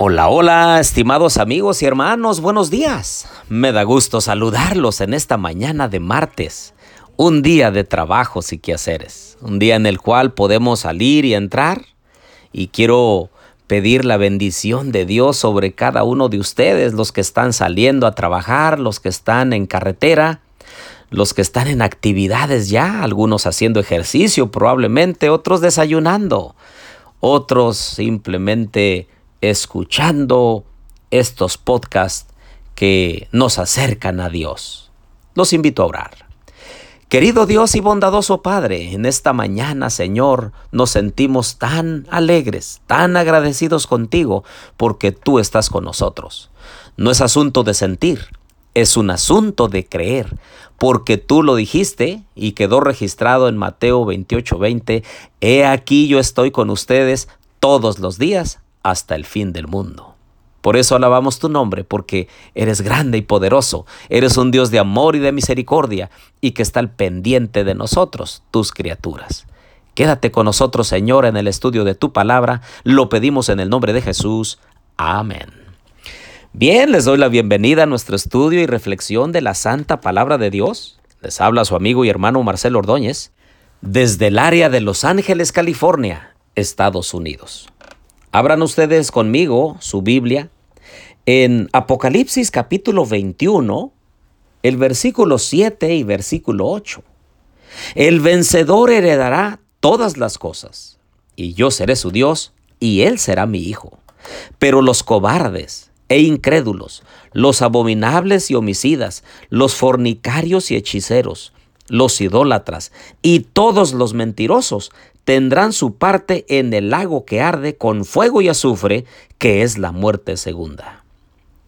Hola, hola, estimados amigos y hermanos, buenos días. Me da gusto saludarlos en esta mañana de martes, un día de trabajos y quehaceres, un día en el cual podemos salir y entrar y quiero pedir la bendición de Dios sobre cada uno de ustedes, los que están saliendo a trabajar, los que están en carretera, los que están en actividades ya, algunos haciendo ejercicio probablemente, otros desayunando, otros simplemente escuchando estos podcasts que nos acercan a Dios. Los invito a orar. Querido Dios y bondadoso Padre, en esta mañana, Señor, nos sentimos tan alegres, tan agradecidos contigo, porque tú estás con nosotros. No es asunto de sentir, es un asunto de creer, porque tú lo dijiste y quedó registrado en Mateo 28:20, He aquí yo estoy con ustedes todos los días hasta el fin del mundo. Por eso alabamos tu nombre, porque eres grande y poderoso, eres un Dios de amor y de misericordia, y que está al pendiente de nosotros, tus criaturas. Quédate con nosotros, Señor, en el estudio de tu palabra, lo pedimos en el nombre de Jesús. Amén. Bien, les doy la bienvenida a nuestro estudio y reflexión de la Santa Palabra de Dios. Les habla su amigo y hermano Marcelo Ordóñez, desde el área de Los Ángeles, California, Estados Unidos. Abran ustedes conmigo su Biblia en Apocalipsis capítulo 21, el versículo 7 y versículo 8. El vencedor heredará todas las cosas, y yo seré su Dios, y él será mi hijo. Pero los cobardes e incrédulos, los abominables y homicidas, los fornicarios y hechiceros, los idólatras y todos los mentirosos tendrán su parte en el lago que arde con fuego y azufre, que es la muerte segunda.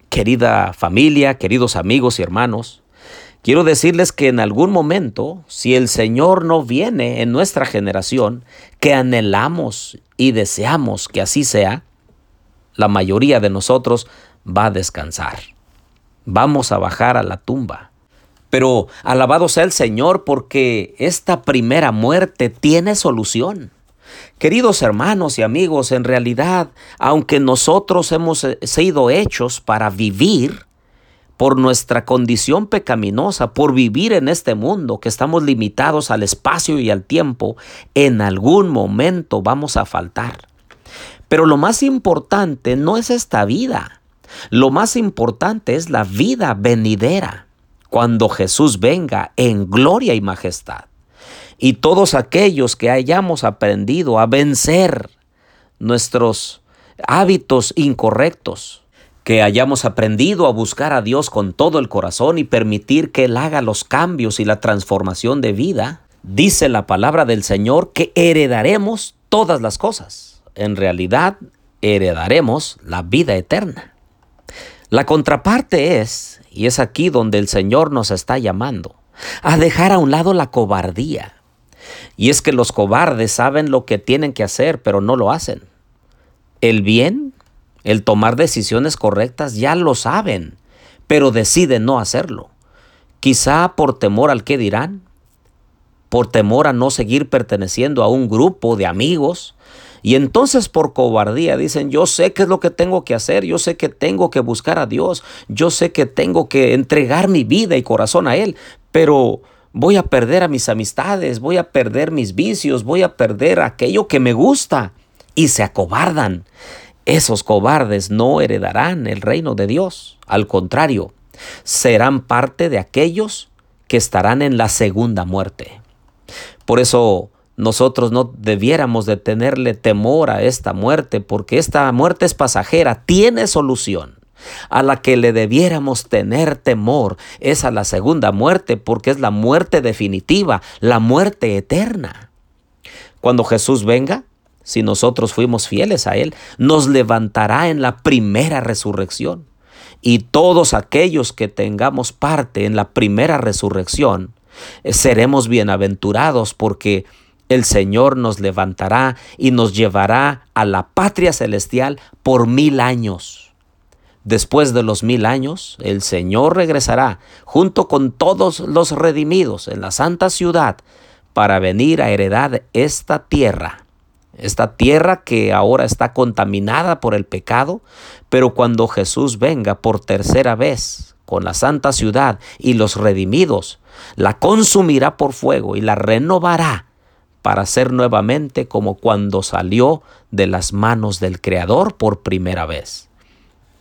Querida familia, queridos amigos y hermanos, quiero decirles que en algún momento, si el Señor no viene en nuestra generación, que anhelamos y deseamos que así sea, la mayoría de nosotros va a descansar. Vamos a bajar a la tumba pero alabado sea el Señor porque esta primera muerte tiene solución. Queridos hermanos y amigos, en realidad, aunque nosotros hemos eh, sido hechos para vivir, por nuestra condición pecaminosa, por vivir en este mundo, que estamos limitados al espacio y al tiempo, en algún momento vamos a faltar. Pero lo más importante no es esta vida, lo más importante es la vida venidera cuando Jesús venga en gloria y majestad. Y todos aquellos que hayamos aprendido a vencer nuestros hábitos incorrectos, que hayamos aprendido a buscar a Dios con todo el corazón y permitir que Él haga los cambios y la transformación de vida, dice la palabra del Señor que heredaremos todas las cosas. En realidad, heredaremos la vida eterna. La contraparte es, y es aquí donde el Señor nos está llamando, a dejar a un lado la cobardía. Y es que los cobardes saben lo que tienen que hacer, pero no lo hacen. El bien, el tomar decisiones correctas, ya lo saben, pero deciden no hacerlo. Quizá por temor al que dirán, por temor a no seguir perteneciendo a un grupo de amigos, y entonces por cobardía dicen, yo sé qué es lo que tengo que hacer, yo sé que tengo que buscar a Dios, yo sé que tengo que entregar mi vida y corazón a Él, pero voy a perder a mis amistades, voy a perder mis vicios, voy a perder aquello que me gusta. Y se acobardan. Esos cobardes no heredarán el reino de Dios. Al contrario, serán parte de aquellos que estarán en la segunda muerte. Por eso nosotros no debiéramos de tenerle temor a esta muerte, porque esta muerte es pasajera, tiene solución. A la que le debiéramos tener temor es a la segunda muerte, porque es la muerte definitiva, la muerte eterna. Cuando Jesús venga, si nosotros fuimos fieles a Él, nos levantará en la primera resurrección. Y todos aquellos que tengamos parte en la primera resurrección, eh, seremos bienaventurados porque el Señor nos levantará y nos llevará a la patria celestial por mil años. Después de los mil años, el Señor regresará junto con todos los redimidos en la santa ciudad para venir a heredar esta tierra, esta tierra que ahora está contaminada por el pecado, pero cuando Jesús venga por tercera vez con la santa ciudad y los redimidos, la consumirá por fuego y la renovará para ser nuevamente como cuando salió de las manos del Creador por primera vez.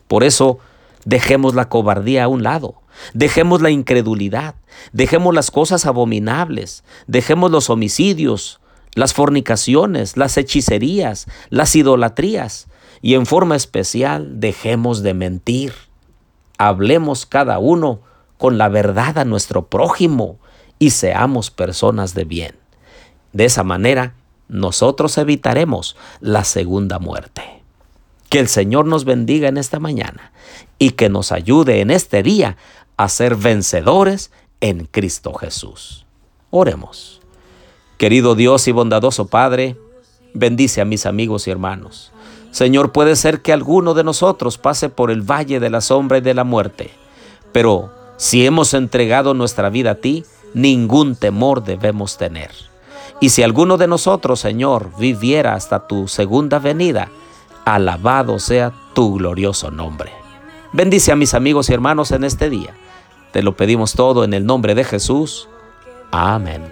Por eso, dejemos la cobardía a un lado, dejemos la incredulidad, dejemos las cosas abominables, dejemos los homicidios, las fornicaciones, las hechicerías, las idolatrías, y en forma especial dejemos de mentir. Hablemos cada uno con la verdad a nuestro prójimo y seamos personas de bien. De esa manera, nosotros evitaremos la segunda muerte. Que el Señor nos bendiga en esta mañana y que nos ayude en este día a ser vencedores en Cristo Jesús. Oremos. Querido Dios y bondadoso Padre, bendice a mis amigos y hermanos. Señor, puede ser que alguno de nosotros pase por el valle de la sombra y de la muerte, pero si hemos entregado nuestra vida a ti, ningún temor debemos tener. Y si alguno de nosotros, Señor, viviera hasta tu segunda venida, alabado sea tu glorioso nombre. Bendice a mis amigos y hermanos en este día. Te lo pedimos todo en el nombre de Jesús. Amén.